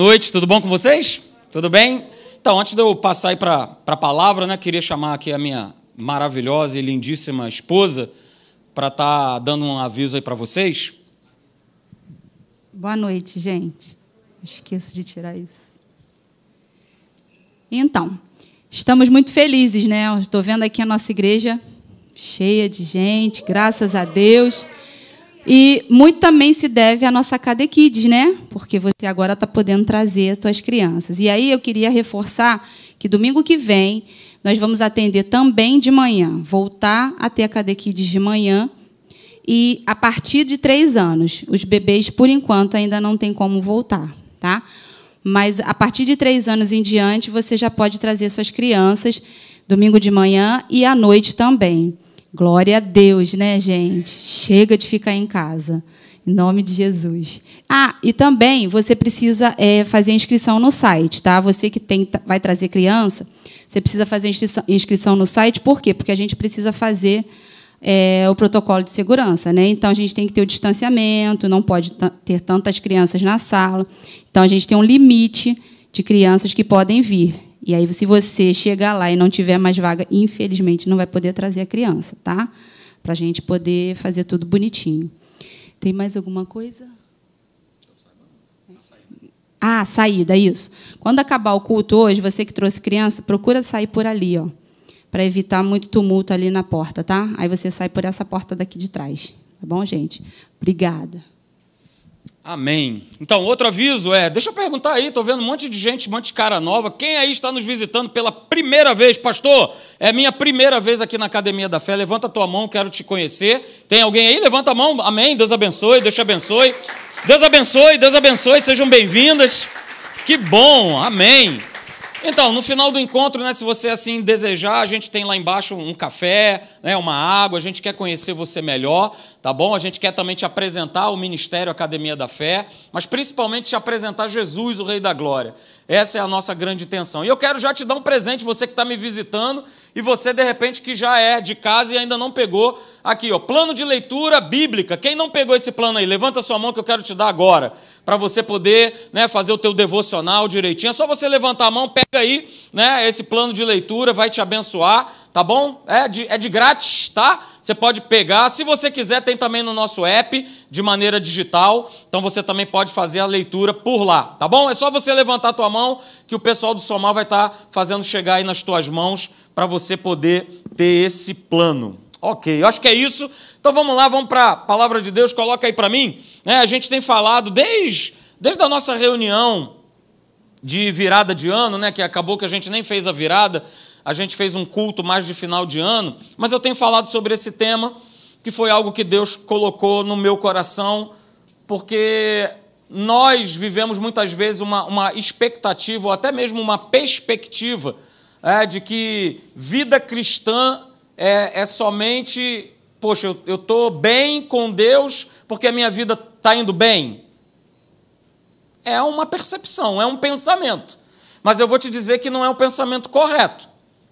noite, tudo bom com vocês? Tudo bem? Então, antes de eu passar aí para a palavra, né, queria chamar aqui a minha maravilhosa e lindíssima esposa para estar tá dando um aviso aí para vocês. Boa noite, gente. Esqueço de tirar isso. Então, estamos muito felizes, né? Estou vendo aqui a nossa igreja cheia de gente, graças a Deus. E muito também se deve à nossa Cadequides, né? Porque você agora está podendo trazer as suas crianças. E aí eu queria reforçar que domingo que vem nós vamos atender também de manhã, voltar a ter a Cadequides de manhã. E a partir de três anos, os bebês, por enquanto, ainda não tem como voltar, tá? Mas a partir de três anos em diante, você já pode trazer suas crianças domingo de manhã e à noite também. Glória a Deus, né, gente? Chega de ficar em casa. Em nome de Jesus. Ah, e também você precisa é, fazer inscrição no site, tá? Você que tem, vai trazer criança, você precisa fazer inscrição, inscrição no site. Por quê? Porque a gente precisa fazer é, o protocolo de segurança, né? Então a gente tem que ter o distanciamento, não pode ter tantas crianças na sala. Então a gente tem um limite de crianças que podem vir. E aí, se você chegar lá e não tiver mais vaga, infelizmente não vai poder trazer a criança, tá? Para a gente poder fazer tudo bonitinho. Tem mais alguma coisa? Ah, saída, isso. Quando acabar o culto hoje, você que trouxe criança, procura sair por ali, ó, para evitar muito tumulto ali na porta, tá? Aí você sai por essa porta daqui de trás, tá bom, gente? Obrigada. Amém. Então, outro aviso é, deixa eu perguntar aí, estou vendo um monte de gente, um monte de cara nova. Quem aí está nos visitando pela primeira vez? Pastor, é minha primeira vez aqui na Academia da Fé. Levanta a tua mão, quero te conhecer. Tem alguém aí? Levanta a mão. Amém. Deus abençoe, Deus te abençoe. Deus abençoe, Deus abençoe. Sejam bem-vindas. Que bom. Amém. Então, no final do encontro, né, se você assim desejar, a gente tem lá embaixo um café, né, uma água, a gente quer conhecer você melhor, tá bom? A gente quer também te apresentar o Ministério Academia da Fé, mas principalmente te apresentar Jesus, o Rei da Glória. Essa é a nossa grande intenção. E eu quero já te dar um presente, você que está me visitando, e você, de repente, que já é de casa e ainda não pegou. Aqui, ó, plano de leitura bíblica. Quem não pegou esse plano aí, levanta sua mão que eu quero te dar agora para você poder né, fazer o teu devocional direitinho. É só você levantar a mão, pega aí né, esse plano de leitura, vai te abençoar, tá bom? É de, é de grátis, tá? Você pode pegar. Se você quiser, tem também no nosso app de maneira digital. Então você também pode fazer a leitura por lá, tá bom? É só você levantar a tua mão que o pessoal do Somal vai estar tá fazendo chegar aí nas tuas mãos para você poder ter esse plano. Ok, eu acho que é isso. Então vamos lá, vamos para a palavra de Deus, coloca aí para mim. Né, a gente tem falado desde, desde a nossa reunião de virada de ano, né, que acabou que a gente nem fez a virada, a gente fez um culto mais de final de ano, mas eu tenho falado sobre esse tema, que foi algo que Deus colocou no meu coração, porque nós vivemos muitas vezes uma, uma expectativa, ou até mesmo uma perspectiva, é, de que vida cristã é, é somente, poxa, eu estou bem com Deus porque a minha vida está indo bem. É uma percepção, é um pensamento. Mas eu vou te dizer que não é o pensamento correto,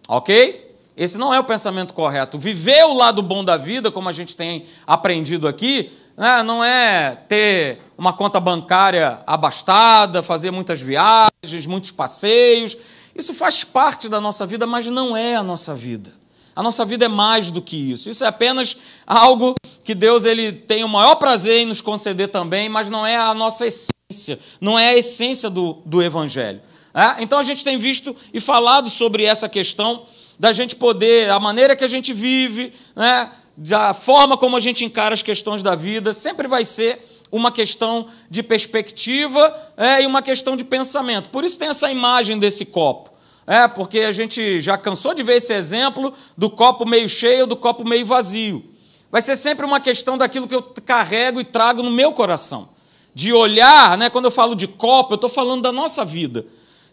ok? Esse não é o pensamento correto. Viver o lado bom da vida, como a gente tem aprendido aqui, né, não é ter uma conta bancária abastada, fazer muitas viagens, muitos passeios. Isso faz parte da nossa vida, mas não é a nossa vida. A nossa vida é mais do que isso. Isso é apenas algo que Deus ele tem o maior prazer em nos conceder também, mas não é a nossa essência, não é a essência do, do Evangelho. É? Então a gente tem visto e falado sobre essa questão da gente poder, a maneira que a gente vive, né, da forma como a gente encara as questões da vida, sempre vai ser uma questão de perspectiva é, e uma questão de pensamento. Por isso tem essa imagem desse copo. É, porque a gente já cansou de ver esse exemplo do copo meio cheio do copo meio vazio. Vai ser sempre uma questão daquilo que eu carrego e trago no meu coração. De olhar, né, quando eu falo de copo, eu estou falando da nossa vida.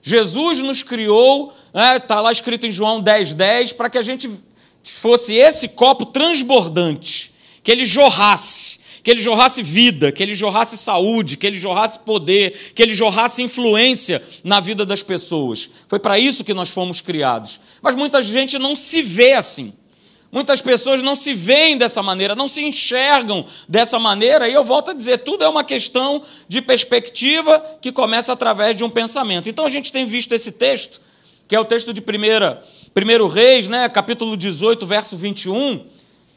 Jesus nos criou, está né, tá lá escrito em João 10,10, 10, para que a gente fosse esse copo transbordante, que ele jorrasse, que ele jorrasse vida, que ele jorrasse saúde, que ele jorrasse poder, que ele jorrasse influência na vida das pessoas. Foi para isso que nós fomos criados. Mas muita gente não se vê assim. Muitas pessoas não se veem dessa maneira, não se enxergam dessa maneira, e eu volto a dizer: tudo é uma questão de perspectiva que começa através de um pensamento. Então a gente tem visto esse texto, que é o texto de 1 Reis, né, capítulo 18, verso 21,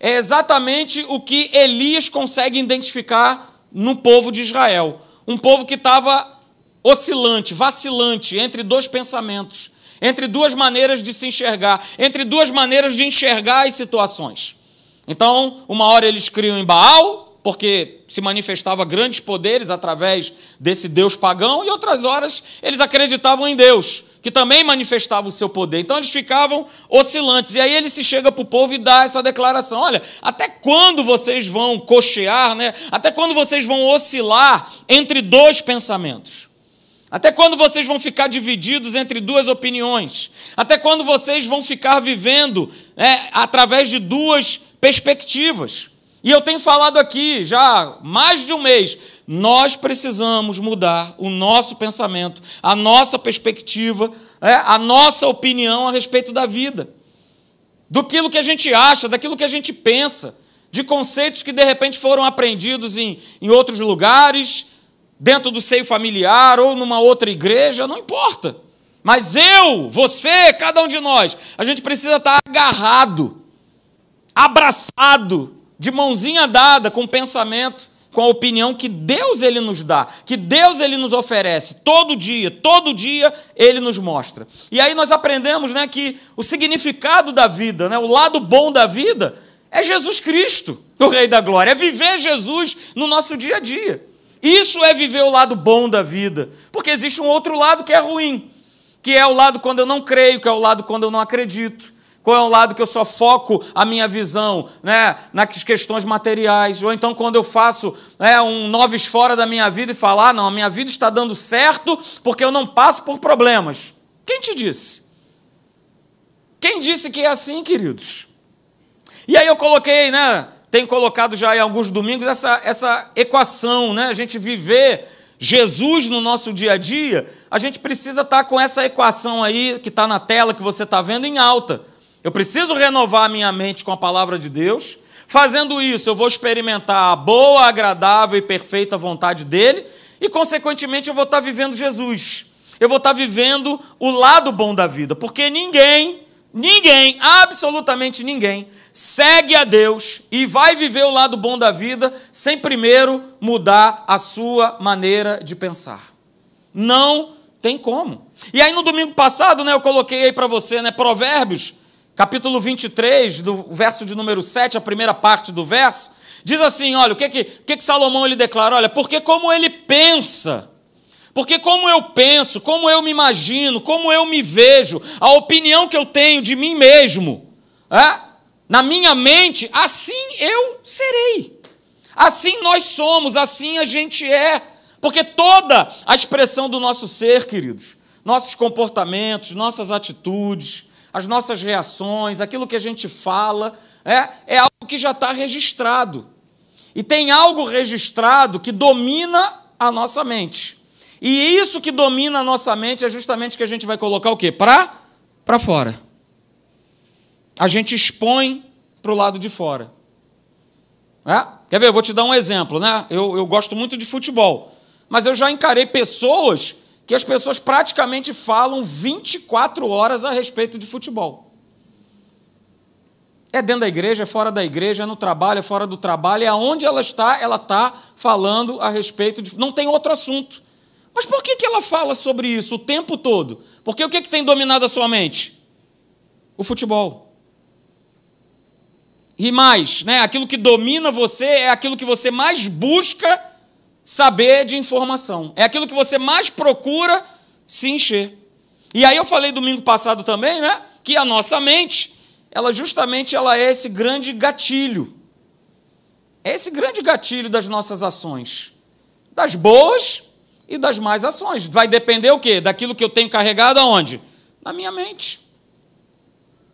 é exatamente o que Elias consegue identificar no povo de Israel. Um povo que estava oscilante, vacilante entre dois pensamentos entre duas maneiras de se enxergar, entre duas maneiras de enxergar as situações. Então, uma hora eles criam em Baal, porque se manifestava grandes poderes através desse Deus pagão, e outras horas eles acreditavam em Deus, que também manifestava o seu poder. Então eles ficavam oscilantes. E aí ele se chega para o povo e dá essa declaração: olha, até quando vocês vão cochear, né? até quando vocês vão oscilar entre dois pensamentos? Até quando vocês vão ficar divididos entre duas opiniões? Até quando vocês vão ficar vivendo é, através de duas perspectivas? E eu tenho falado aqui já mais de um mês. Nós precisamos mudar o nosso pensamento, a nossa perspectiva, é, a nossa opinião a respeito da vida. Do que a gente acha, daquilo que a gente pensa, de conceitos que de repente foram aprendidos em, em outros lugares, dentro do seio familiar ou numa outra igreja, não importa. Mas eu, você, cada um de nós, a gente precisa estar agarrado, abraçado, de mãozinha dada com o pensamento, com a opinião que Deus ele nos dá, que Deus ele nos oferece todo dia, todo dia ele nos mostra. E aí nós aprendemos, né, que o significado da vida, né, o lado bom da vida é Jesus Cristo, o rei da glória, é viver Jesus no nosso dia a dia. Isso é viver o lado bom da vida. Porque existe um outro lado que é ruim, que é o lado quando eu não creio, que é o lado quando eu não acredito. Qual é o lado que eu só foco a minha visão né, nas questões materiais? Ou então quando eu faço né, um noves fora da minha vida e falar, ah, não, a minha vida está dando certo porque eu não passo por problemas. Quem te disse? Quem disse que é assim, queridos? E aí eu coloquei, né? tem colocado já em alguns domingos essa, essa equação, né? A gente viver Jesus no nosso dia a dia, a gente precisa estar tá com essa equação aí que está na tela que você está vendo em alta. Eu preciso renovar a minha mente com a palavra de Deus. Fazendo isso, eu vou experimentar a boa, agradável e perfeita vontade dele, e, consequentemente, eu vou estar vivendo Jesus. Eu vou estar vivendo o lado bom da vida, porque ninguém, ninguém, absolutamente ninguém, segue a Deus e vai viver o lado bom da vida sem primeiro mudar a sua maneira de pensar. Não tem como. E aí no domingo passado, né, eu coloquei aí para você, né, Provérbios, capítulo 23, do verso de número 7, a primeira parte do verso, diz assim, olha, o que que, o que, que Salomão ele declara? Olha, porque como ele pensa, porque como eu penso, como eu me imagino, como eu me vejo, a opinião que eu tenho de mim mesmo, é? na minha mente, assim eu serei. Assim nós somos, assim a gente é. Porque toda a expressão do nosso ser, queridos, nossos comportamentos, nossas atitudes, as nossas reações, aquilo que a gente fala, é, é algo que já está registrado. E tem algo registrado que domina a nossa mente. E isso que domina a nossa mente é justamente que a gente vai colocar o quê? Para para fora a gente expõe para o lado de fora. É? Quer ver? Eu vou te dar um exemplo. Né? Eu, eu gosto muito de futebol, mas eu já encarei pessoas que as pessoas praticamente falam 24 horas a respeito de futebol. É dentro da igreja, é fora da igreja, é no trabalho, é fora do trabalho, é aonde ela está, ela está falando a respeito de. Não tem outro assunto. Mas por que, que ela fala sobre isso o tempo todo? Porque o que, que tem dominado a sua mente? O futebol. E mais, né, aquilo que domina você é aquilo que você mais busca saber de informação. É aquilo que você mais procura se encher. E aí eu falei domingo passado também, né, que a nossa mente, ela justamente ela é esse grande gatilho. É esse grande gatilho das nossas ações. Das boas e das más ações. Vai depender o quê? Daquilo que eu tenho carregado aonde? Na minha mente.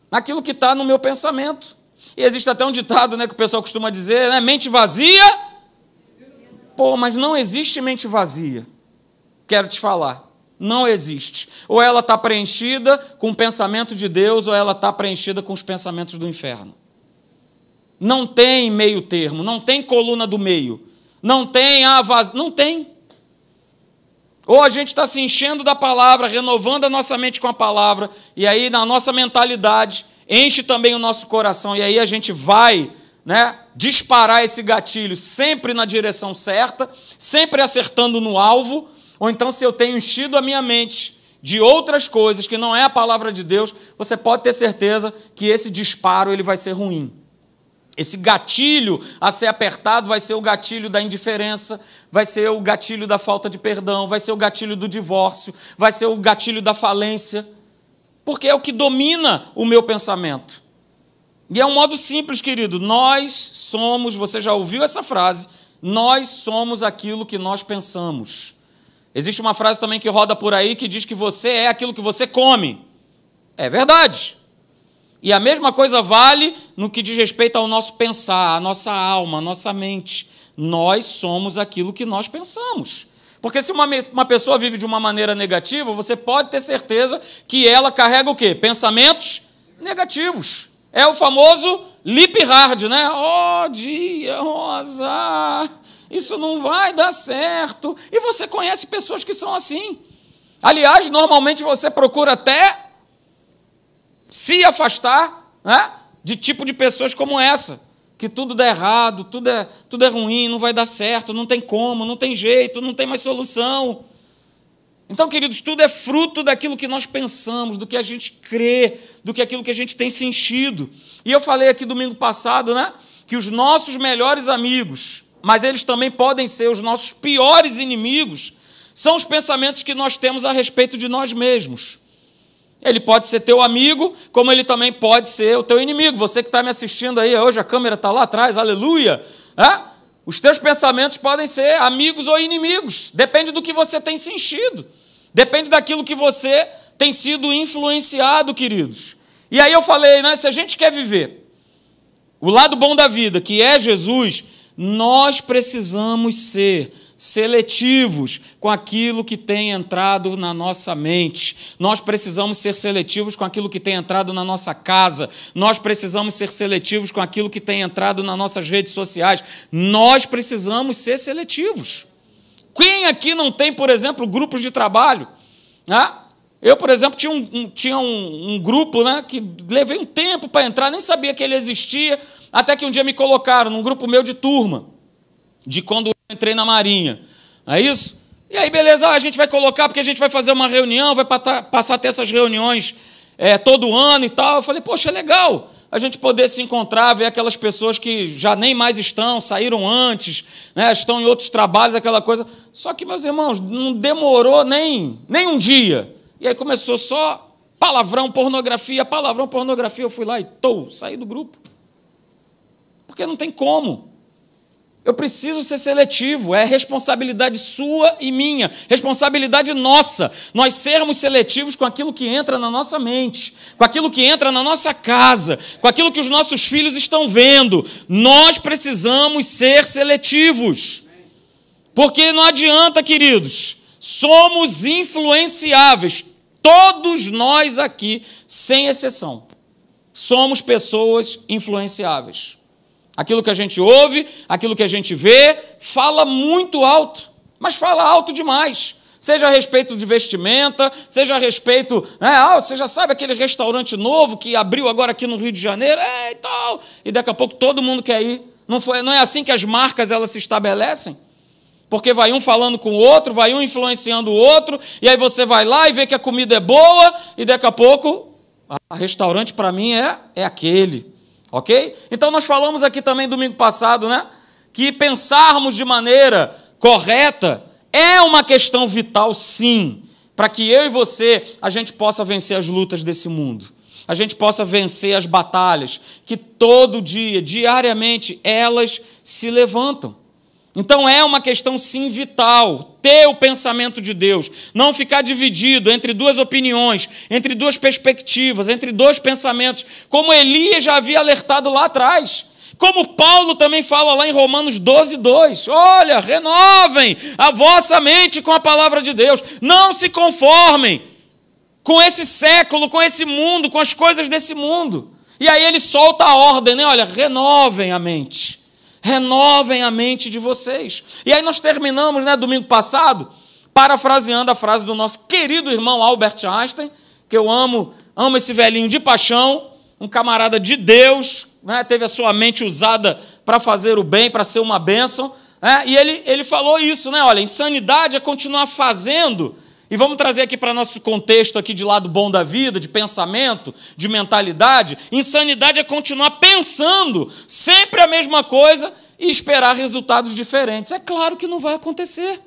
Naquilo que está no meu pensamento. E existe até um ditado né, que o pessoal costuma dizer, né? Mente vazia. Pô, mas não existe mente vazia. Quero te falar. Não existe. Ou ela está preenchida com o pensamento de Deus, ou ela está preenchida com os pensamentos do inferno. Não tem meio termo, não tem coluna do meio, não tem a vaz... não tem. Ou a gente está se enchendo da palavra, renovando a nossa mente com a palavra, e aí na nossa mentalidade enche também o nosso coração, e aí a gente vai né, disparar esse gatilho sempre na direção certa, sempre acertando no alvo, ou então se eu tenho enchido a minha mente de outras coisas que não é a palavra de Deus, você pode ter certeza que esse disparo ele vai ser ruim. Esse gatilho a ser apertado vai ser o gatilho da indiferença, vai ser o gatilho da falta de perdão, vai ser o gatilho do divórcio, vai ser o gatilho da falência, porque é o que domina o meu pensamento. E é um modo simples, querido. Nós somos, você já ouviu essa frase, nós somos aquilo que nós pensamos. Existe uma frase também que roda por aí que diz que você é aquilo que você come. É verdade. E a mesma coisa vale no que diz respeito ao nosso pensar, a nossa alma, a nossa mente. Nós somos aquilo que nós pensamos. Porque se uma, uma pessoa vive de uma maneira negativa, você pode ter certeza que ela carrega o quê? Pensamentos negativos. É o famoso lip hard, né? Oh, dia rosa, isso não vai dar certo. E você conhece pessoas que são assim. Aliás, normalmente você procura até se afastar né, de tipo de pessoas como essa, que tudo dá errado, tudo é, tudo é ruim, não vai dar certo, não tem como, não tem jeito, não tem mais solução. Então, queridos, tudo é fruto daquilo que nós pensamos, do que a gente crê, do que aquilo que a gente tem sentido. E eu falei aqui domingo passado, né, que os nossos melhores amigos, mas eles também podem ser os nossos piores inimigos, são os pensamentos que nós temos a respeito de nós mesmos. Ele pode ser teu amigo, como ele também pode ser o teu inimigo. Você que está me assistindo aí hoje, a câmera está lá atrás, aleluia. É? Os teus pensamentos podem ser amigos ou inimigos, depende do que você tem sentido, depende daquilo que você tem sido influenciado, queridos. E aí eu falei, né? Se a gente quer viver o lado bom da vida, que é Jesus, nós precisamos ser seletivos com aquilo que tem entrado na nossa mente. Nós precisamos ser seletivos com aquilo que tem entrado na nossa casa. Nós precisamos ser seletivos com aquilo que tem entrado nas nossas redes sociais. Nós precisamos ser seletivos. Quem aqui não tem, por exemplo, grupos de trabalho? Ah, eu, por exemplo, tinha um, um tinha um, um, grupo né, que levei um tempo para entrar, nem sabia que ele existia, até que um dia me colocaram num grupo meu de turma, de quando entrei na Marinha. Não é isso? E aí, beleza, ah, a gente vai colocar, porque a gente vai fazer uma reunião, vai passar a ter essas reuniões é, todo ano e tal. Eu falei, poxa, é legal a gente poder se encontrar, ver aquelas pessoas que já nem mais estão, saíram antes, né, estão em outros trabalhos, aquela coisa. Só que, meus irmãos, não demorou nem, nem um dia. E aí começou só palavrão, pornografia, palavrão, pornografia. Eu fui lá e tô, saí do grupo. Porque não tem como. Eu preciso ser seletivo, é responsabilidade sua e minha, responsabilidade nossa, nós sermos seletivos com aquilo que entra na nossa mente, com aquilo que entra na nossa casa, com aquilo que os nossos filhos estão vendo. Nós precisamos ser seletivos, porque não adianta, queridos, somos influenciáveis, todos nós aqui, sem exceção, somos pessoas influenciáveis. Aquilo que a gente ouve, aquilo que a gente vê, fala muito alto, mas fala alto demais. Seja a respeito de vestimenta, seja a respeito. Né, ah, você já sabe aquele restaurante novo que abriu agora aqui no Rio de Janeiro, é, e tal. E daqui a pouco todo mundo quer ir. Não, foi, não é assim que as marcas elas se estabelecem? Porque vai um falando com o outro, vai um influenciando o outro, e aí você vai lá e vê que a comida é boa, e daqui a pouco, a restaurante para mim é, é aquele. Ok? Então nós falamos aqui também domingo passado, né? Que pensarmos de maneira correta é uma questão vital, sim, para que eu e você a gente possa vencer as lutas desse mundo. A gente possa vencer as batalhas que todo dia, diariamente, elas se levantam. Então é uma questão sim vital ter o pensamento de Deus, não ficar dividido entre duas opiniões, entre duas perspectivas, entre dois pensamentos, como Elias já havia alertado lá atrás. Como Paulo também fala lá em Romanos 12, 2. Olha, renovem a vossa mente com a palavra de Deus. Não se conformem com esse século, com esse mundo, com as coisas desse mundo. E aí ele solta a ordem, né? Olha, renovem a mente. Renovem a mente de vocês. E aí nós terminamos, né, domingo passado, parafraseando a frase do nosso querido irmão Albert Einstein, que eu amo, amo esse velhinho de paixão, um camarada de Deus, né, teve a sua mente usada para fazer o bem, para ser uma bênção. Né, e ele, ele falou isso, né? Olha, insanidade é continuar fazendo e vamos trazer aqui para nosso contexto aqui de lado bom da vida, de pensamento, de mentalidade. Insanidade é continuar pensando sempre a mesma coisa e esperar resultados diferentes. É claro que não vai acontecer.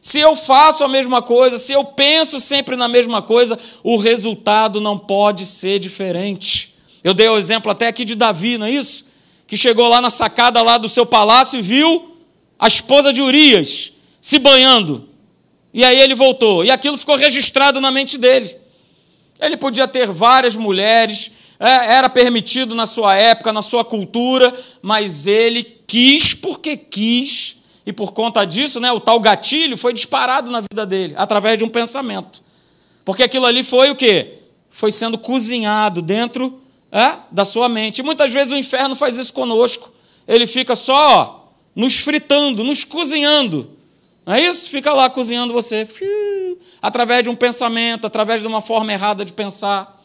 Se eu faço a mesma coisa, se eu penso sempre na mesma coisa, o resultado não pode ser diferente. Eu dei o exemplo até aqui de Davi, não é isso? Que chegou lá na sacada lá do seu palácio e viu a esposa de Urias se banhando. E aí ele voltou. E aquilo ficou registrado na mente dele. Ele podia ter várias mulheres, é, era permitido na sua época, na sua cultura, mas ele quis porque quis, e por conta disso, né, o tal gatilho foi disparado na vida dele, através de um pensamento. Porque aquilo ali foi o quê? Foi sendo cozinhado dentro é, da sua mente. E muitas vezes o inferno faz isso conosco. Ele fica só ó, nos fritando, nos cozinhando não é isso? Fica lá cozinhando você, através de um pensamento, através de uma forma errada de pensar.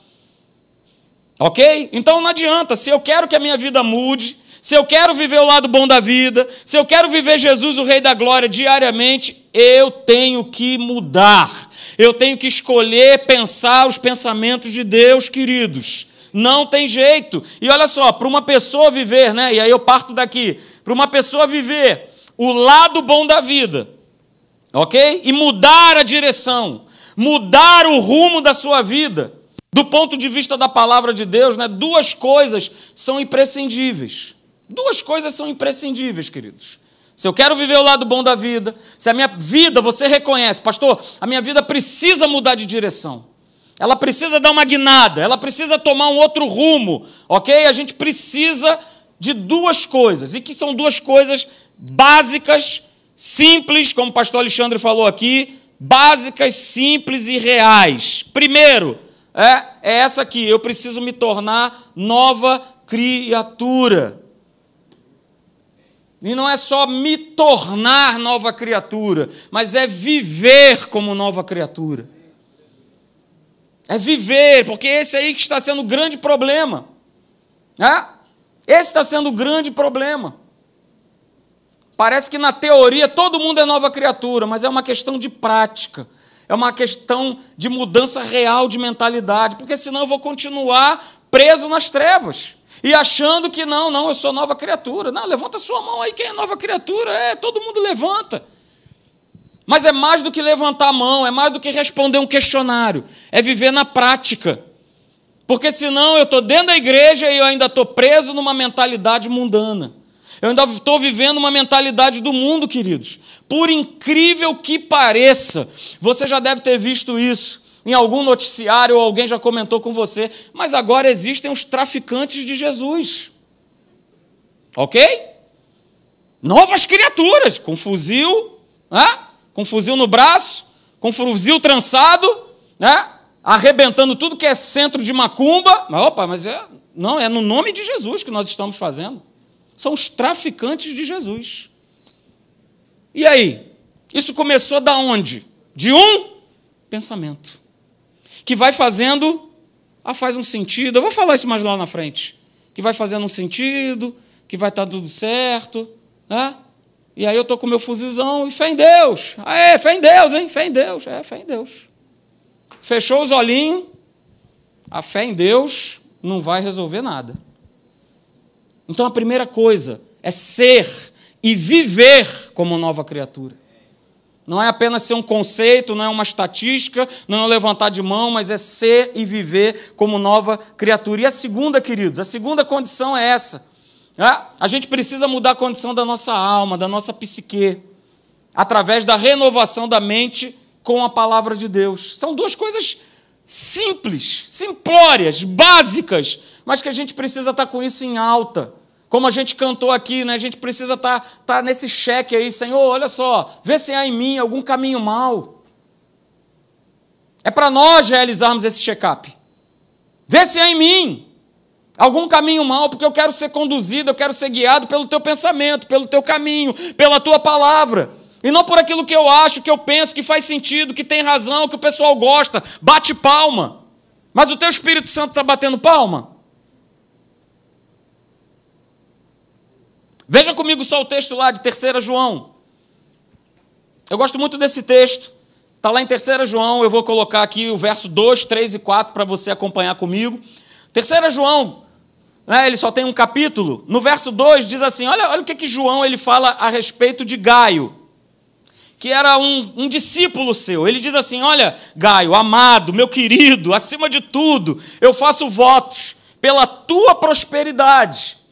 Ok? Então não adianta. Se eu quero que a minha vida mude, se eu quero viver o lado bom da vida, se eu quero viver Jesus, o Rei da Glória, diariamente, eu tenho que mudar. Eu tenho que escolher pensar os pensamentos de Deus, queridos. Não tem jeito. E olha só, para uma pessoa viver, né? E aí eu parto daqui. Para uma pessoa viver o lado bom da vida, ok? E mudar a direção, mudar o rumo da sua vida. Do ponto de vista da palavra de Deus, né, duas coisas são imprescindíveis. Duas coisas são imprescindíveis, queridos. Se eu quero viver o lado bom da vida, se a minha vida, você reconhece, pastor, a minha vida precisa mudar de direção. Ela precisa dar uma guinada, ela precisa tomar um outro rumo, ok? A gente precisa de duas coisas, e que são duas coisas básicas simples, como o pastor Alexandre falou aqui, básicas, simples e reais. Primeiro, é, é essa aqui: eu preciso me tornar nova criatura. E não é só me tornar nova criatura, mas é viver como nova criatura. É viver, porque esse aí que está sendo o grande problema. É? Esse está sendo o grande problema. Parece que na teoria todo mundo é nova criatura, mas é uma questão de prática. É uma questão de mudança real de mentalidade, porque senão eu vou continuar preso nas trevas e achando que não, não, eu sou nova criatura. Não, levanta sua mão aí, quem é nova criatura? É, todo mundo levanta. Mas é mais do que levantar a mão, é mais do que responder um questionário, é viver na prática. Porque senão eu estou dentro da igreja e eu ainda estou preso numa mentalidade mundana. Eu ainda estou vivendo uma mentalidade do mundo, queridos. Por incrível que pareça, você já deve ter visto isso em algum noticiário ou alguém já comentou com você, mas agora existem os traficantes de Jesus. Ok? Novas criaturas, com fuzil, né? com fuzil no braço, com fuzil trançado, né? arrebentando tudo que é centro de macumba. Mas, opa, mas é, não, é no nome de Jesus que nós estamos fazendo são os traficantes de Jesus. E aí? Isso começou da onde? De um pensamento. Que vai fazendo, ah, faz um sentido. Eu vou falar isso mais lá na frente. Que vai fazendo um sentido, que vai estar tudo certo. Né? E aí eu estou com meu fuzizão e fé em Deus. Ah, é, fé em Deus, hein? Fé em Deus. É, fé em Deus. Fechou os olhinhos. A fé em Deus não vai resolver nada. Então a primeira coisa é ser e viver como nova criatura. Não é apenas ser um conceito, não é uma estatística, não é levantar de mão, mas é ser e viver como nova criatura. E a segunda, queridos, a segunda condição é essa. É? A gente precisa mudar a condição da nossa alma, da nossa psique, através da renovação da mente com a palavra de Deus. São duas coisas simples, simplórias, básicas, mas que a gente precisa estar com isso em alta. Como a gente cantou aqui, né? a gente precisa estar, estar nesse cheque aí, Senhor, olha só, vê se há em mim algum caminho mal. É para nós realizarmos esse check-up. Vê se há em mim. algum caminho mal, porque eu quero ser conduzido, eu quero ser guiado pelo teu pensamento, pelo teu caminho, pela tua palavra. E não por aquilo que eu acho, que eu penso, que faz sentido, que tem razão, que o pessoal gosta. Bate palma. Mas o teu Espírito Santo está batendo palma? Veja comigo só o texto lá de 3 João. Eu gosto muito desse texto. Está lá em 3 João, eu vou colocar aqui o verso 2, 3 e 4 para você acompanhar comigo. 3 João, né, ele só tem um capítulo. No verso 2 diz assim: olha, olha o que, que João ele fala a respeito de Gaio que era um, um, discípulo seu. Ele diz assim: Olha, Gaio, amado, meu querido, acima de tudo, eu faço votos pela tua prosperidade.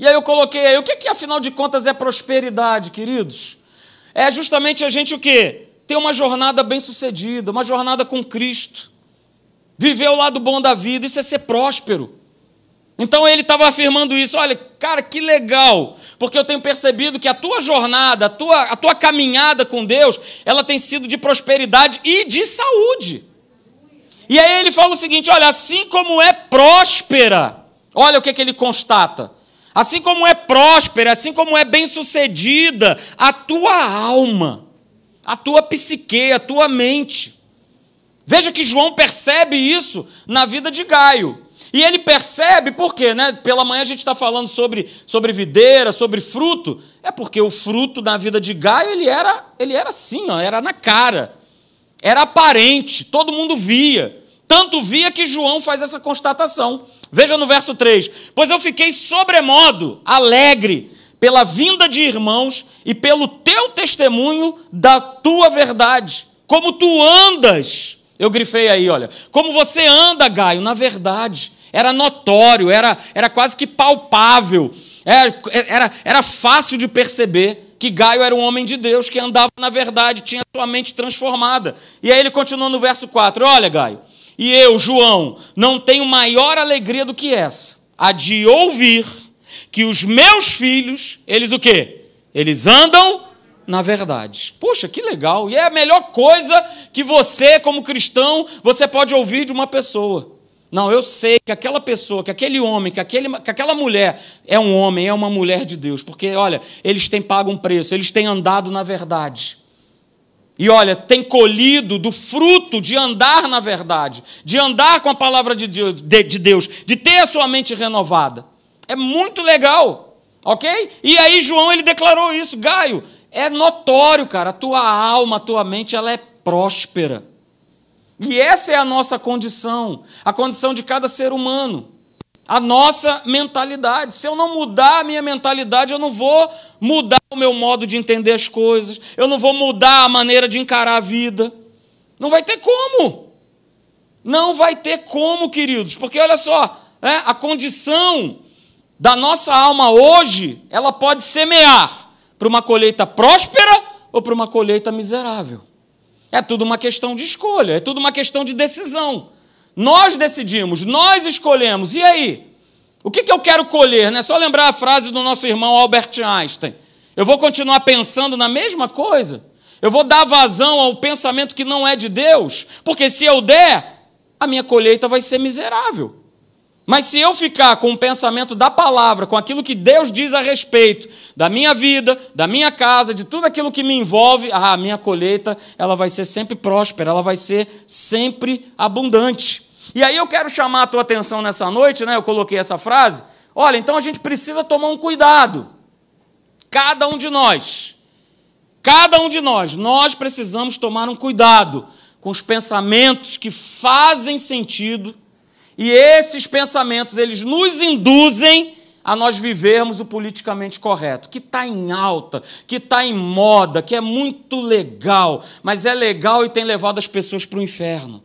E aí eu coloquei aí, o que, que afinal de contas é prosperidade, queridos? É justamente a gente o quê? Ter uma jornada bem sucedida, uma jornada com Cristo. Viver o lado bom da vida, isso é ser próspero. Então ele estava afirmando isso. Olha, cara, que legal, porque eu tenho percebido que a tua jornada, a tua, a tua caminhada com Deus, ela tem sido de prosperidade e de saúde. E aí ele fala o seguinte: olha, assim como é próspera, olha o que, que ele constata. Assim como é próspera, assim como é bem-sucedida a tua alma, a tua psique, a tua mente. Veja que João percebe isso na vida de Gaio. E ele percebe, por quê? Né? Pela manhã a gente está falando sobre, sobre videira, sobre fruto. É porque o fruto na vida de Gaio ele era, ele era assim, ó, era na cara. Era aparente, todo mundo via. Tanto via que João faz essa constatação. Veja no verso 3: Pois eu fiquei sobremodo alegre pela vinda de irmãos e pelo teu testemunho da tua verdade. Como tu andas, eu grifei aí, olha, como você anda, Gaio, na verdade era notório, era, era quase que palpável, era, era, era fácil de perceber que Gaio era um homem de Deus que andava na verdade, tinha sua mente transformada. E aí ele continua no verso 4: Olha, Gaio, e eu, João, não tenho maior alegria do que essa, a de ouvir que os meus filhos, eles o quê? Eles andam na verdade. Poxa, que legal! E é a melhor coisa que você, como cristão, você pode ouvir de uma pessoa. Não, eu sei que aquela pessoa, que aquele homem, que, aquele, que aquela mulher é um homem, é uma mulher de Deus, porque, olha, eles têm pago um preço, eles têm andado na verdade. E olha, tem colhido do fruto de andar na verdade, de andar com a palavra de Deus, de, ter a sua mente renovada. É muito legal, ok? E aí João ele declarou isso, Gaio, é notório, cara, a tua alma, a tua mente, ela é próspera. E essa é a nossa condição, a condição de cada ser humano. A nossa mentalidade. Se eu não mudar a minha mentalidade, eu não vou mudar o meu modo de entender as coisas, eu não vou mudar a maneira de encarar a vida. Não vai ter como. Não vai ter como, queridos, porque olha só, é, a condição da nossa alma hoje, ela pode semear para uma colheita próspera ou para uma colheita miserável. É tudo uma questão de escolha, é tudo uma questão de decisão. Nós decidimos, nós escolhemos. E aí? O que, que eu quero colher? É só lembrar a frase do nosso irmão Albert Einstein. Eu vou continuar pensando na mesma coisa? Eu vou dar vazão ao pensamento que não é de Deus? Porque se eu der, a minha colheita vai ser miserável. Mas se eu ficar com o pensamento da palavra, com aquilo que Deus diz a respeito da minha vida, da minha casa, de tudo aquilo que me envolve, ah, a minha colheita, ela vai ser sempre próspera, ela vai ser sempre abundante. E aí eu quero chamar a tua atenção nessa noite, né? Eu coloquei essa frase. Olha, então a gente precisa tomar um cuidado. Cada um de nós. Cada um de nós, nós precisamos tomar um cuidado com os pensamentos que fazem sentido e esses pensamentos, eles nos induzem a nós vivermos o politicamente correto, que está em alta, que está em moda, que é muito legal, mas é legal e tem levado as pessoas para o inferno.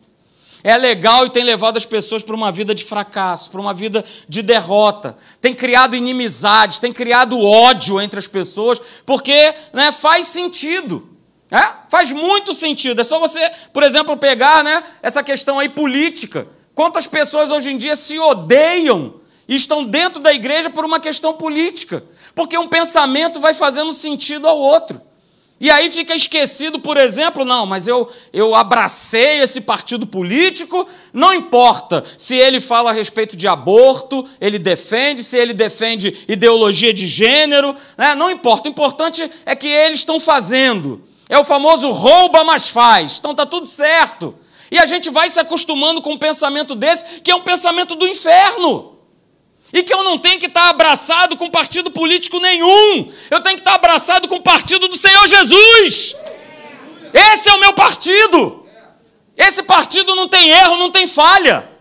É legal e tem levado as pessoas para uma vida de fracasso, para uma vida de derrota. Tem criado inimizades, tem criado ódio entre as pessoas, porque né, faz sentido. É? Faz muito sentido. É só você, por exemplo, pegar né, essa questão aí política. Quantas pessoas hoje em dia se odeiam e estão dentro da igreja por uma questão política? Porque um pensamento vai fazendo sentido ao outro. E aí fica esquecido, por exemplo, não, mas eu, eu abracei esse partido político, não importa se ele fala a respeito de aborto, ele defende, se ele defende ideologia de gênero, né? não importa. O importante é que eles estão fazendo. É o famoso rouba, mas faz. Então está tudo certo. E a gente vai se acostumando com um pensamento desse, que é um pensamento do inferno. E que eu não tenho que estar abraçado com partido político nenhum. Eu tenho que estar abraçado com o partido do Senhor Jesus. Esse é o meu partido. Esse partido não tem erro, não tem falha.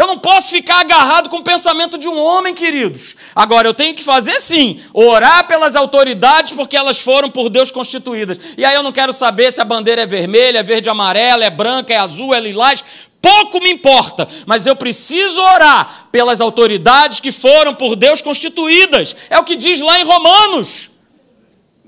Eu não posso ficar agarrado com o pensamento de um homem, queridos. Agora, eu tenho que fazer sim, orar pelas autoridades, porque elas foram por Deus constituídas. E aí eu não quero saber se a bandeira é vermelha, é verde, amarela, é branca, é azul, é lilás. Pouco me importa, mas eu preciso orar pelas autoridades que foram por Deus constituídas. É o que diz lá em Romanos.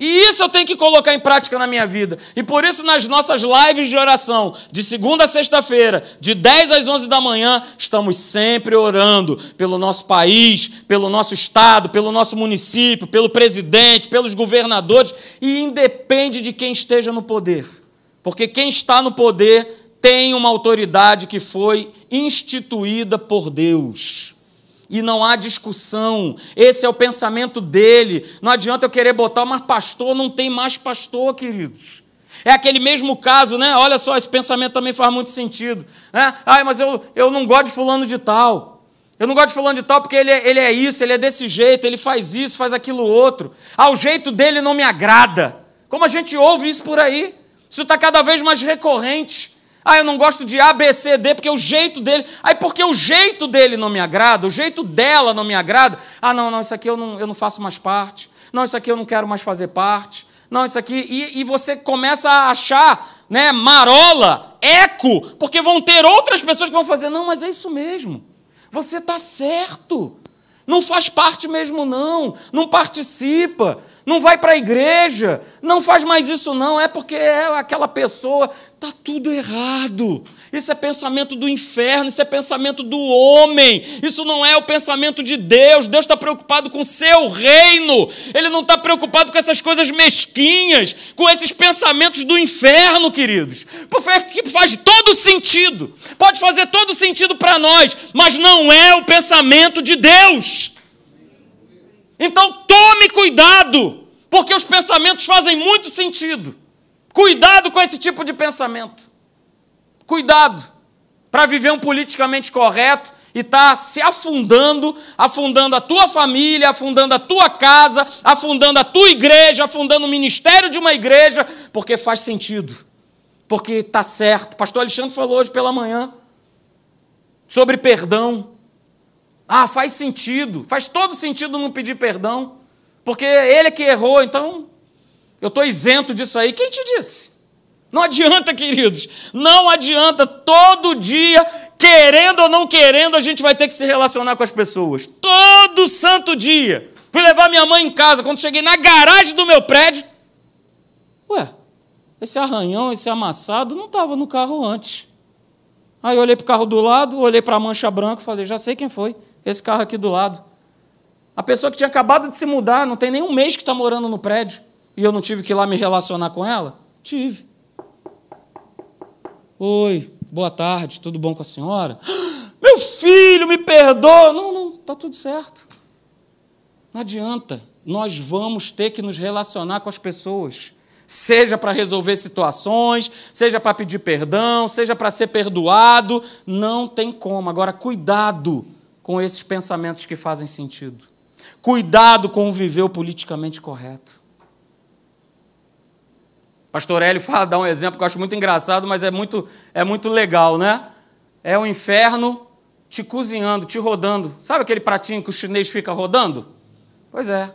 E isso eu tenho que colocar em prática na minha vida. E por isso, nas nossas lives de oração, de segunda a sexta-feira, de 10 às 11 da manhã, estamos sempre orando pelo nosso país, pelo nosso estado, pelo nosso município, pelo presidente, pelos governadores, e independe de quem esteja no poder. Porque quem está no poder tem uma autoridade que foi instituída por Deus. E não há discussão. Esse é o pensamento dele. Não adianta eu querer botar, mas pastor não tem mais pastor, queridos. É aquele mesmo caso, né? Olha só, esse pensamento também faz muito sentido. Né? Ai, mas eu, eu não gosto de fulano de tal. Eu não gosto de fulano de tal porque ele é, ele é isso, ele é desse jeito, ele faz isso, faz aquilo outro. Ah, o jeito dele não me agrada. Como a gente ouve isso por aí. Isso está cada vez mais recorrente. Ah, eu não gosto de A, B, C, D, porque o jeito dele. Aí, porque o jeito dele não me agrada, o jeito dela não me agrada. Ah, não, não, isso aqui eu não, eu não faço mais parte. Não, isso aqui eu não quero mais fazer parte. Não, isso aqui. E, e você começa a achar, né, marola, eco, porque vão ter outras pessoas que vão fazer. Não, mas é isso mesmo. Você está certo. Não faz parte mesmo, não. Não participa não vai para a igreja, não faz mais isso, não, é porque é aquela pessoa, está tudo errado. Isso é pensamento do inferno, isso é pensamento do homem, isso não é o pensamento de Deus. Deus está preocupado com o seu reino, Ele não está preocupado com essas coisas mesquinhas, com esses pensamentos do inferno, queridos. Que faz todo sentido, pode fazer todo sentido para nós, mas não é o pensamento de Deus. Então tome cuidado, porque os pensamentos fazem muito sentido. Cuidado com esse tipo de pensamento. Cuidado para viver um politicamente correto e estar tá se afundando, afundando a tua família, afundando a tua casa, afundando a tua igreja, afundando o ministério de uma igreja, porque faz sentido, porque está certo. Pastor Alexandre falou hoje pela manhã sobre perdão. Ah, faz sentido, faz todo sentido não pedir perdão, porque ele é que errou, então eu estou isento disso aí. Quem te disse? Não adianta, queridos, não adianta. Todo dia, querendo ou não querendo, a gente vai ter que se relacionar com as pessoas. Todo santo dia. Fui levar minha mãe em casa, quando cheguei na garagem do meu prédio. Ué, esse arranhão, esse amassado não estava no carro antes. Aí eu olhei para o carro do lado, olhei para a mancha branca e falei: já sei quem foi esse carro aqui do lado. A pessoa que tinha acabado de se mudar, não tem nem um mês que está morando no prédio, e eu não tive que ir lá me relacionar com ela? Tive. Oi, boa tarde, tudo bom com a senhora? Meu filho, me perdoa. Não, não, está tudo certo. Não adianta. Nós vamos ter que nos relacionar com as pessoas. Seja para resolver situações, seja para pedir perdão, seja para ser perdoado, não tem como. Agora, cuidado com esses pensamentos que fazem sentido. Cuidado com o viver politicamente correto. Pastor Hélio fala, dá um exemplo que eu acho muito engraçado, mas é muito, é muito legal, né? É o inferno te cozinhando, te rodando. Sabe aquele pratinho que o chinês fica rodando? Pois é.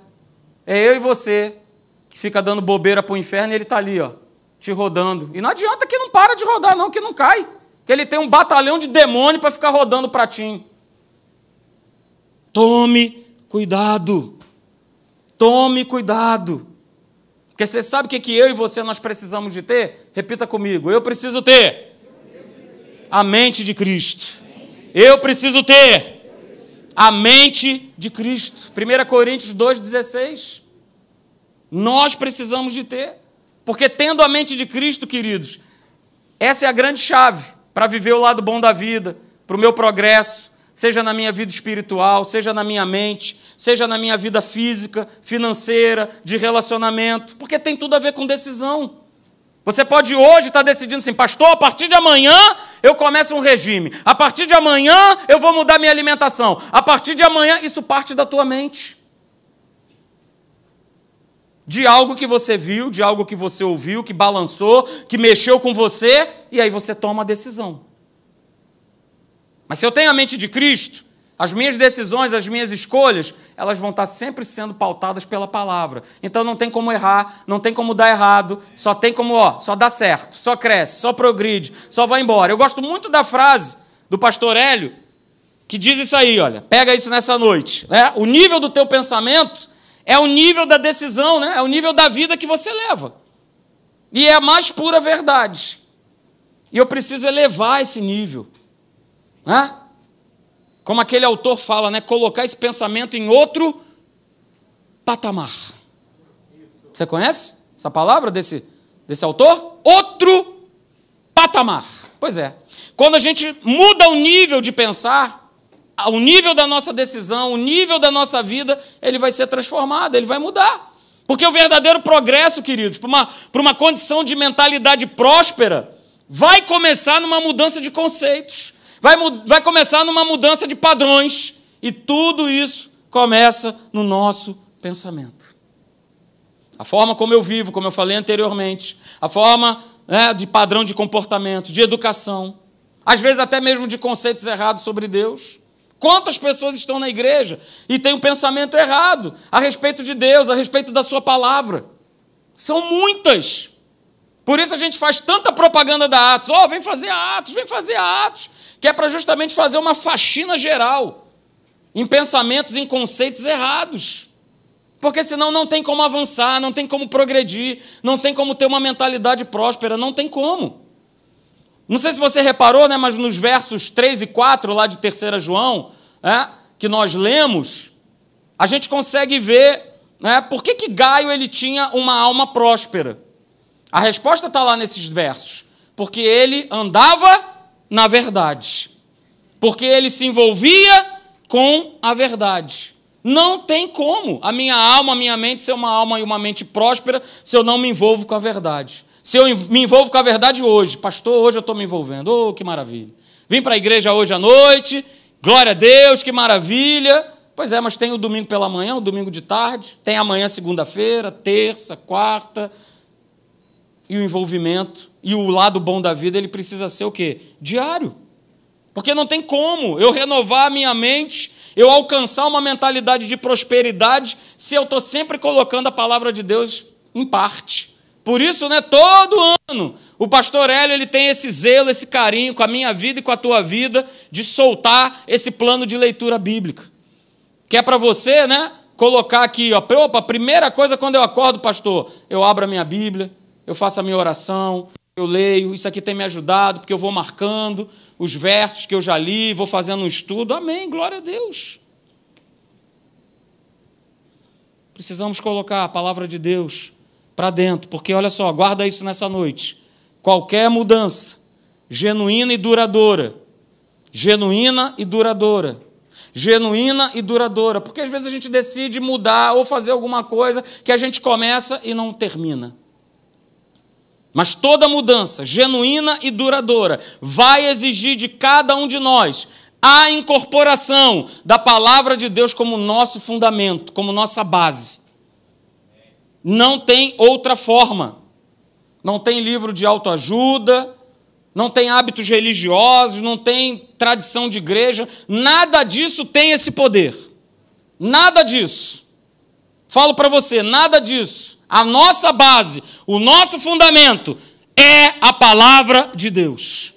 É eu e você que fica dando bobeira para o inferno e ele está ali, ó, te rodando. E não adianta que não para de rodar, não, que não cai. Que ele tem um batalhão de demônio para ficar rodando o pratinho. Tome cuidado. Tome cuidado. Porque você sabe o que, eu e você nós precisamos de ter? Repita comigo. Eu preciso ter a mente de Cristo. Eu preciso ter a mente de Cristo. 1 Coríntios 2,16. Nós precisamos de ter. Porque tendo a mente de Cristo, queridos, essa é a grande chave para viver o lado bom da vida, para o meu progresso, seja na minha vida espiritual, seja na minha mente, seja na minha vida física, financeira, de relacionamento, porque tem tudo a ver com decisão. Você pode hoje estar decidindo assim, pastor, a partir de amanhã eu começo um regime, a partir de amanhã eu vou mudar minha alimentação, a partir de amanhã, isso parte da tua mente de algo que você viu, de algo que você ouviu, que balançou, que mexeu com você, e aí você toma a decisão. Mas se eu tenho a mente de Cristo, as minhas decisões, as minhas escolhas, elas vão estar sempre sendo pautadas pela palavra. Então não tem como errar, não tem como dar errado, só tem como, ó, só dá certo, só cresce, só progride, só vai embora. Eu gosto muito da frase do pastor Hélio, que diz isso aí, olha, pega isso nessa noite, né? O nível do teu pensamento é o nível da decisão, né? é o nível da vida que você leva. E é a mais pura verdade. E eu preciso elevar esse nível. Né? Como aquele autor fala, né? colocar esse pensamento em outro patamar. Você conhece essa palavra desse, desse autor? Outro patamar. Pois é. Quando a gente muda o nível de pensar, o nível da nossa decisão, o nível da nossa vida, ele vai ser transformado, ele vai mudar. Porque o verdadeiro progresso, queridos, para uma, para uma condição de mentalidade próspera, vai começar numa mudança de conceitos, vai, vai começar numa mudança de padrões, e tudo isso começa no nosso pensamento. A forma como eu vivo, como eu falei anteriormente, a forma né, de padrão de comportamento, de educação, às vezes até mesmo de conceitos errados sobre Deus. Quantas pessoas estão na igreja e têm um pensamento errado a respeito de Deus, a respeito da Sua palavra? São muitas. Por isso a gente faz tanta propaganda da Atos. Ó, oh, vem fazer Atos, vem fazer Atos. Que é para justamente fazer uma faxina geral em pensamentos, em conceitos errados. Porque senão não tem como avançar, não tem como progredir, não tem como ter uma mentalidade próspera, não tem como. Não sei se você reparou, né, mas nos versos 3 e 4 lá de 3 João, é, que nós lemos, a gente consegue ver né, por que, que Gaio ele tinha uma alma próspera. A resposta está lá nesses versos. Porque ele andava na verdade. Porque ele se envolvia com a verdade. Não tem como a minha alma, a minha mente ser uma alma e uma mente próspera se eu não me envolvo com a verdade. Se eu me envolvo com a verdade hoje, pastor, hoje eu estou me envolvendo, oh, que maravilha. Vim para a igreja hoje à noite, glória a Deus, que maravilha. Pois é, mas tem o domingo pela manhã, o domingo de tarde, tem amanhã, segunda-feira, terça, quarta. E o envolvimento, e o lado bom da vida, ele precisa ser o quê? Diário. Porque não tem como eu renovar a minha mente, eu alcançar uma mentalidade de prosperidade, se eu estou sempre colocando a palavra de Deus em parte. Por isso, né, todo ano, o pastor Hélio ele tem esse zelo, esse carinho com a minha vida e com a tua vida de soltar esse plano de leitura bíblica. Que é para você, né, colocar aqui, ó, opa, primeira coisa quando eu acordo, pastor, eu abro a minha Bíblia, eu faço a minha oração, eu leio, isso aqui tem me ajudado, porque eu vou marcando os versos que eu já li, vou fazendo um estudo. Amém, glória a Deus. Precisamos colocar a palavra de Deus para dentro, porque olha só, guarda isso nessa noite. Qualquer mudança genuína e duradoura, genuína e duradoura, genuína e duradoura, porque às vezes a gente decide mudar ou fazer alguma coisa que a gente começa e não termina. Mas toda mudança genuína e duradoura vai exigir de cada um de nós a incorporação da palavra de Deus como nosso fundamento, como nossa base. Não tem outra forma. Não tem livro de autoajuda, não tem hábitos religiosos, não tem tradição de igreja, nada disso tem esse poder. Nada disso. Falo para você, nada disso. A nossa base, o nosso fundamento é a palavra de Deus.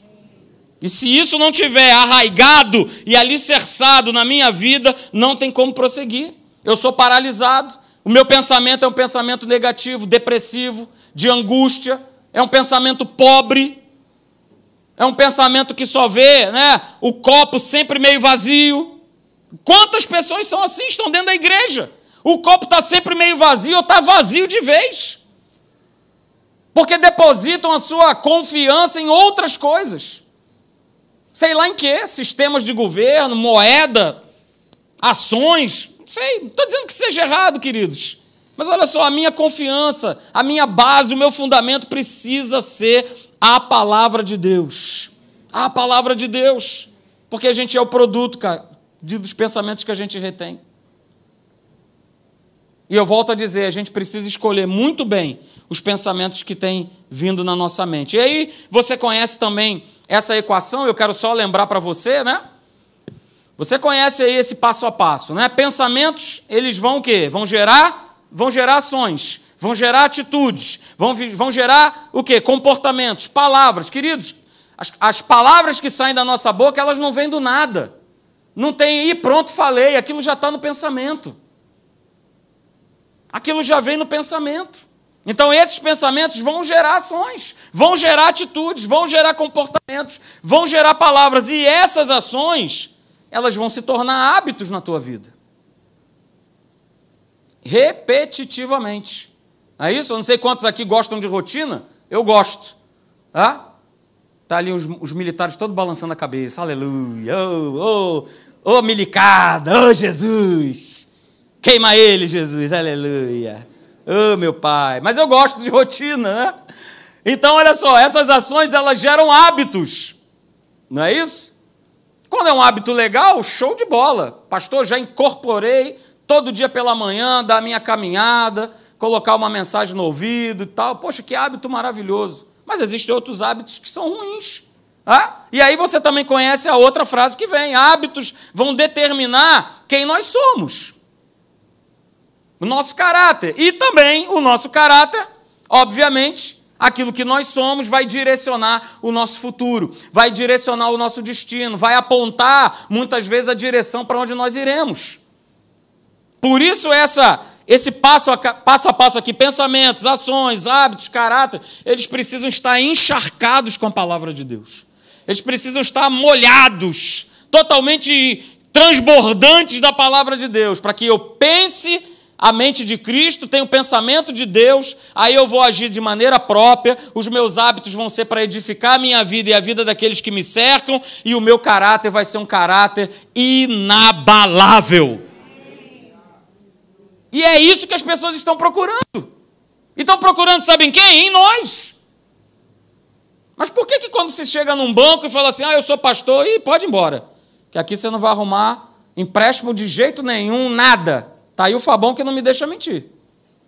E se isso não tiver arraigado e alicerçado na minha vida, não tem como prosseguir. Eu sou paralisado, o meu pensamento é um pensamento negativo, depressivo, de angústia, é um pensamento pobre, é um pensamento que só vê né, o copo sempre meio vazio. Quantas pessoas são assim, estão dentro da igreja? O copo está sempre meio vazio ou está vazio de vez. Porque depositam a sua confiança em outras coisas. Sei lá em quê? Sistemas de governo, moeda, ações. Não sei. Não estou dizendo que seja errado, queridos. Mas olha só, a minha confiança, a minha base, o meu fundamento precisa ser a palavra de Deus. A palavra de Deus. Porque a gente é o produto cara, dos pensamentos que a gente retém. E eu volto a dizer, a gente precisa escolher muito bem os pensamentos que têm vindo na nossa mente. E aí, você conhece também essa equação, eu quero só lembrar para você, né? Você conhece aí esse passo a passo, né? Pensamentos, eles vão o quê? Vão gerar vão gerar ações, vão gerar atitudes, vão, vão gerar o quê? Comportamentos, palavras. Queridos, as, as palavras que saem da nossa boca, elas não vêm do nada. Não tem, e pronto, falei, aquilo já está no pensamento. Aquilo já vem no pensamento. Então, esses pensamentos vão gerar ações, vão gerar atitudes, vão gerar comportamentos, vão gerar palavras, e essas ações, elas vão se tornar hábitos na tua vida repetitivamente. É isso? Eu não sei quantos aqui gostam de rotina. Eu gosto. Tá? Tá ali os, os militares todos balançando a cabeça. Aleluia. Ô, oh, oh, milicada. Ô, oh, Jesus. Queima ele, Jesus. Aleluia. Ô, oh, meu pai. Mas eu gosto de rotina, né? Então, olha só, essas ações elas geram hábitos. Não é isso? Quando é um hábito legal, show de bola. Pastor, já incorporei todo dia pela manhã, dar a minha caminhada, colocar uma mensagem no ouvido e tal. Poxa, que hábito maravilhoso. Mas existem outros hábitos que são ruins. Ah? E aí você também conhece a outra frase que vem: hábitos vão determinar quem nós somos. O nosso caráter. E também o nosso caráter, obviamente, aquilo que nós somos vai direcionar o nosso futuro, vai direcionar o nosso destino, vai apontar muitas vezes a direção para onde nós iremos. Por isso essa esse passo a, passo a passo aqui, pensamentos, ações, hábitos, caráter, eles precisam estar encharcados com a palavra de Deus. Eles precisam estar molhados, totalmente transbordantes da palavra de Deus, para que eu pense a mente de Cristo, tenha o pensamento de Deus, aí eu vou agir de maneira própria, os meus hábitos vão ser para edificar a minha vida e a vida daqueles que me cercam, e o meu caráter vai ser um caráter inabalável. E é isso que as pessoas estão procurando. E estão procurando, sabem quem? Em nós. Mas por que, que quando se chega num banco e fala assim, ah, eu sou pastor, e pode ir embora? Que aqui você não vai arrumar empréstimo de jeito nenhum, nada. Tá aí o Fabão que não me deixa mentir.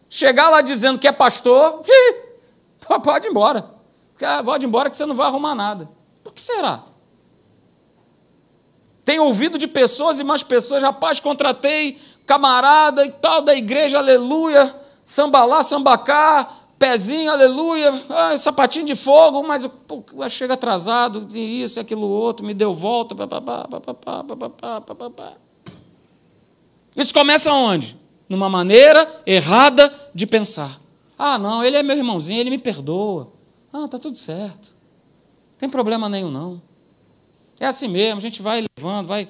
Chegar lá dizendo que é pastor, pode ir embora. Pode ir embora que você não vai arrumar nada. Por que será? Tem ouvido de pessoas e mais pessoas, rapaz, contratei camarada e tal da igreja, aleluia, samba lá, samba cá, pezinho, aleluia, ah, sapatinho de fogo, mas chega atrasado, isso, aquilo outro, me deu volta. Isso começa onde? Numa maneira errada de pensar. Ah, não, ele é meu irmãozinho, ele me perdoa. Ah, tá tudo certo. Não tem problema nenhum, não. É assim mesmo, a gente vai levando, vai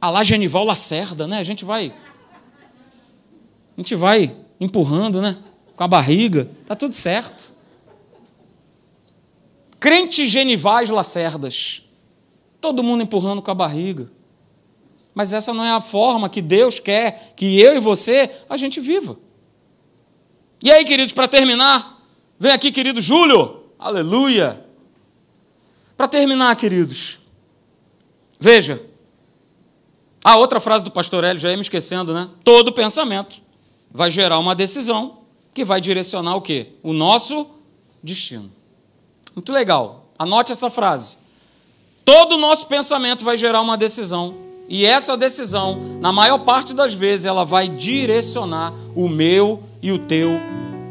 a lá Genival Lacerda, né? A gente vai. A gente vai empurrando, né? Com a barriga. Tá tudo certo. Crentes genivais lacerdas. Todo mundo empurrando com a barriga. Mas essa não é a forma que Deus quer que eu e você a gente viva. E aí, queridos, para terminar, vem aqui, querido Júlio. Aleluia. Para terminar, queridos, veja, a outra frase do pastor Hélio, já ia me esquecendo, né? Todo pensamento vai gerar uma decisão que vai direcionar o quê? O nosso destino. Muito legal. Anote essa frase. Todo o nosso pensamento vai gerar uma decisão. E essa decisão, na maior parte das vezes, ela vai direcionar o meu e o teu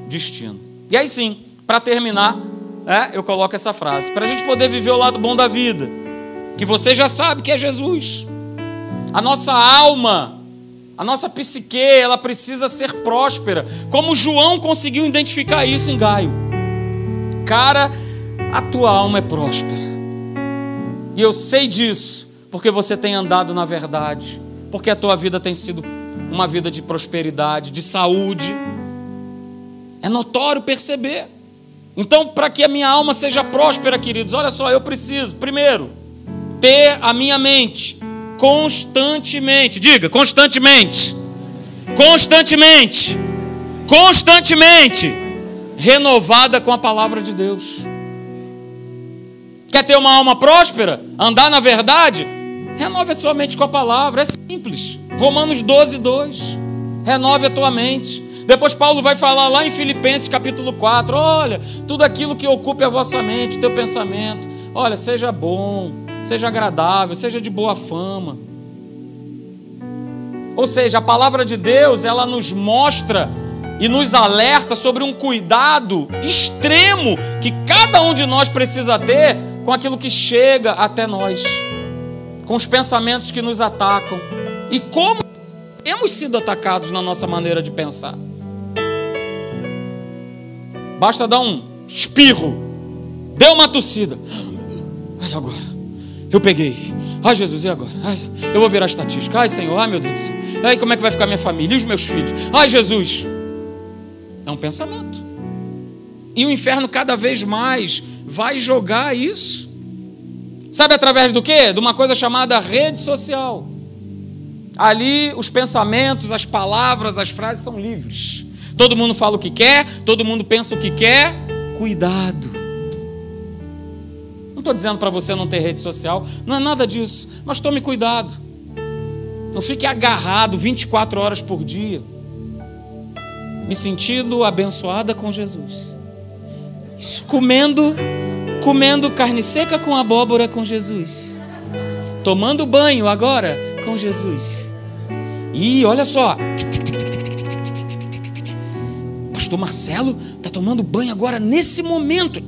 destino. E aí sim, para terminar, é, eu coloco essa frase. Para a gente poder viver o lado bom da vida, que você já sabe que é Jesus. A nossa alma, a nossa psique, ela precisa ser próspera. Como João conseguiu identificar isso em Gaio. Cara, a tua alma é próspera. E eu sei disso, porque você tem andado na verdade. porque a tua vida tem sido uma vida de prosperidade, de saúde. É notório perceber. Então, para que a minha alma seja próspera, queridos, olha só, eu preciso, primeiro, ter a minha mente constantemente, diga, constantemente, constantemente, constantemente renovada com a palavra de Deus. Quer ter uma alma próspera? Andar na verdade? Renove a sua mente com a palavra, é simples. Romanos 12, 2. Renove a tua mente. Depois Paulo vai falar lá em Filipenses capítulo 4: olha, tudo aquilo que ocupe a vossa mente, o teu pensamento, olha, seja bom, seja agradável, seja de boa fama. Ou seja, a palavra de Deus, ela nos mostra e nos alerta sobre um cuidado extremo que cada um de nós precisa ter com aquilo que chega até nós, com os pensamentos que nos atacam e como temos sido atacados na nossa maneira de pensar. Basta dar um espirro, deu uma tossida. Ai, agora, eu peguei. Ai, Jesus, e agora? Ai, eu vou virar estatística. Ai, Senhor, ai, meu Deus do céu. Ai, como é que vai ficar minha família e os meus filhos? Ai, Jesus. É um pensamento. E o inferno cada vez mais vai jogar isso. Sabe através do quê? De uma coisa chamada rede social. Ali os pensamentos, as palavras, as frases são livres. Todo mundo fala o que quer, todo mundo pensa o que quer. Cuidado. Não estou dizendo para você não ter rede social, não é nada disso, mas tome cuidado. Não fique agarrado 24 horas por dia, me sentindo abençoada com Jesus, comendo, comendo carne seca com abóbora com Jesus, tomando banho agora com Jesus. E olha só, Pastor Marcelo está tomando banho agora nesse momento.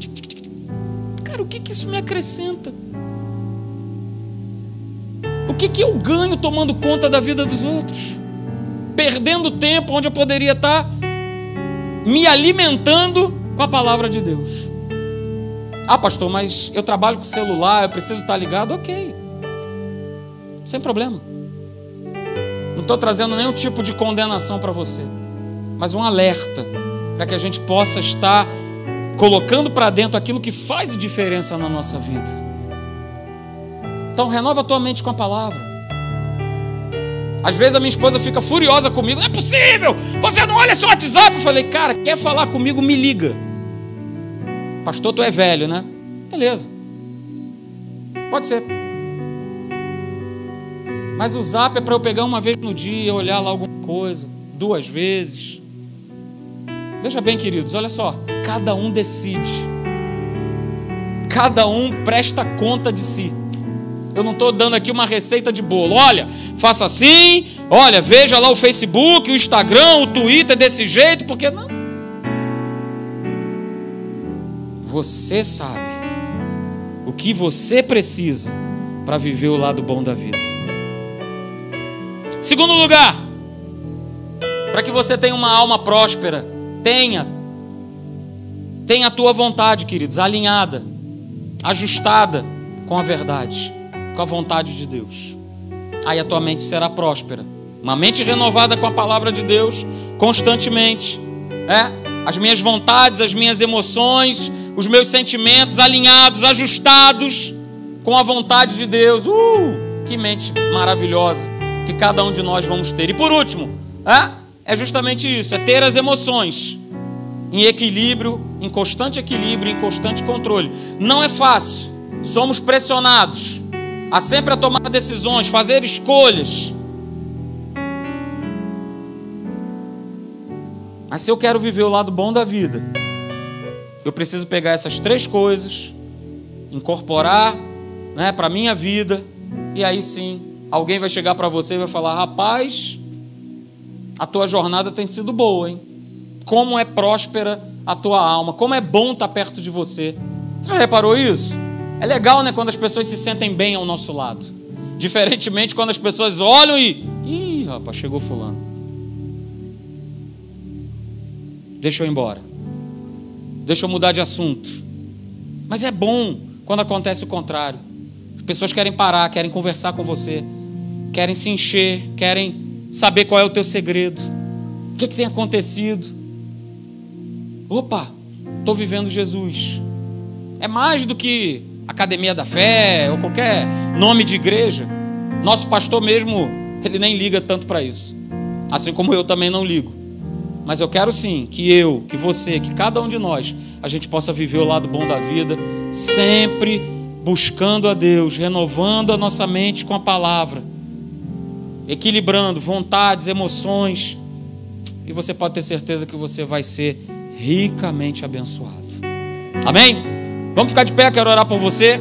Cara, o que, que isso me acrescenta? O que, que eu ganho tomando conta da vida dos outros? Perdendo tempo onde eu poderia estar me alimentando com a palavra de Deus. Ah, pastor, mas eu trabalho com celular, eu preciso estar ligado. Ok, sem problema. Não estou trazendo nenhum tipo de condenação para você, mas um alerta para que a gente possa estar colocando para dentro aquilo que faz diferença na nossa vida. Então, renova a tua mente com a palavra. Às vezes a minha esposa fica furiosa comigo. Não é possível! Você não olha seu WhatsApp. Eu falei, cara, quer falar comigo? Me liga. Pastor, tu é velho, né? Beleza. Pode ser. Mas o zap é para eu pegar uma vez no dia, olhar lá alguma coisa, duas vezes. Veja bem, queridos, olha só. Cada um decide. Cada um presta conta de si. Eu não estou dando aqui uma receita de bolo. Olha, faça assim. Olha, veja lá o Facebook, o Instagram, o Twitter desse jeito, porque não. Você sabe o que você precisa para viver o lado bom da vida. Segundo lugar, para que você tenha uma alma próspera, tenha tenha a tua vontade, queridos, alinhada, ajustada com a verdade, com a vontade de Deus. Aí a tua mente será próspera. Uma mente renovada com a palavra de Deus constantemente, é? As minhas vontades, as minhas emoções, os meus sentimentos alinhados, ajustados com a vontade de Deus. Uh, que mente maravilhosa que cada um de nós vamos ter. E por último, é, é justamente isso: é ter as emoções em equilíbrio, em constante equilíbrio, em constante controle. Não é fácil, somos pressionados a sempre a tomar decisões, fazer escolhas. Mas se eu quero viver o lado bom da vida, eu preciso pegar essas três coisas, incorporar né, para a minha vida, e aí sim alguém vai chegar para você e vai falar: rapaz, a tua jornada tem sido boa, hein? Como é próspera a tua alma, como é bom estar perto de você. Você já reparou isso? É legal, né, quando as pessoas se sentem bem ao nosso lado. Diferentemente quando as pessoas olham e. Ih, rapaz, chegou fulano. Deixa eu ir embora. Deixa eu mudar de assunto. Mas é bom quando acontece o contrário. As pessoas querem parar, querem conversar com você querem se encher, querem saber qual é o teu segredo, o que, que tem acontecido. Opa, estou vivendo Jesus. É mais do que academia da fé ou qualquer nome de igreja. Nosso pastor mesmo, ele nem liga tanto para isso. Assim como eu também não ligo. Mas eu quero sim que eu, que você, que cada um de nós, a gente possa viver o lado bom da vida, sempre buscando a Deus, renovando a nossa mente com a palavra, equilibrando vontades, emoções, e você pode ter certeza que você vai ser ricamente abençoado. Amém? Vamos ficar de pé, quero orar por você.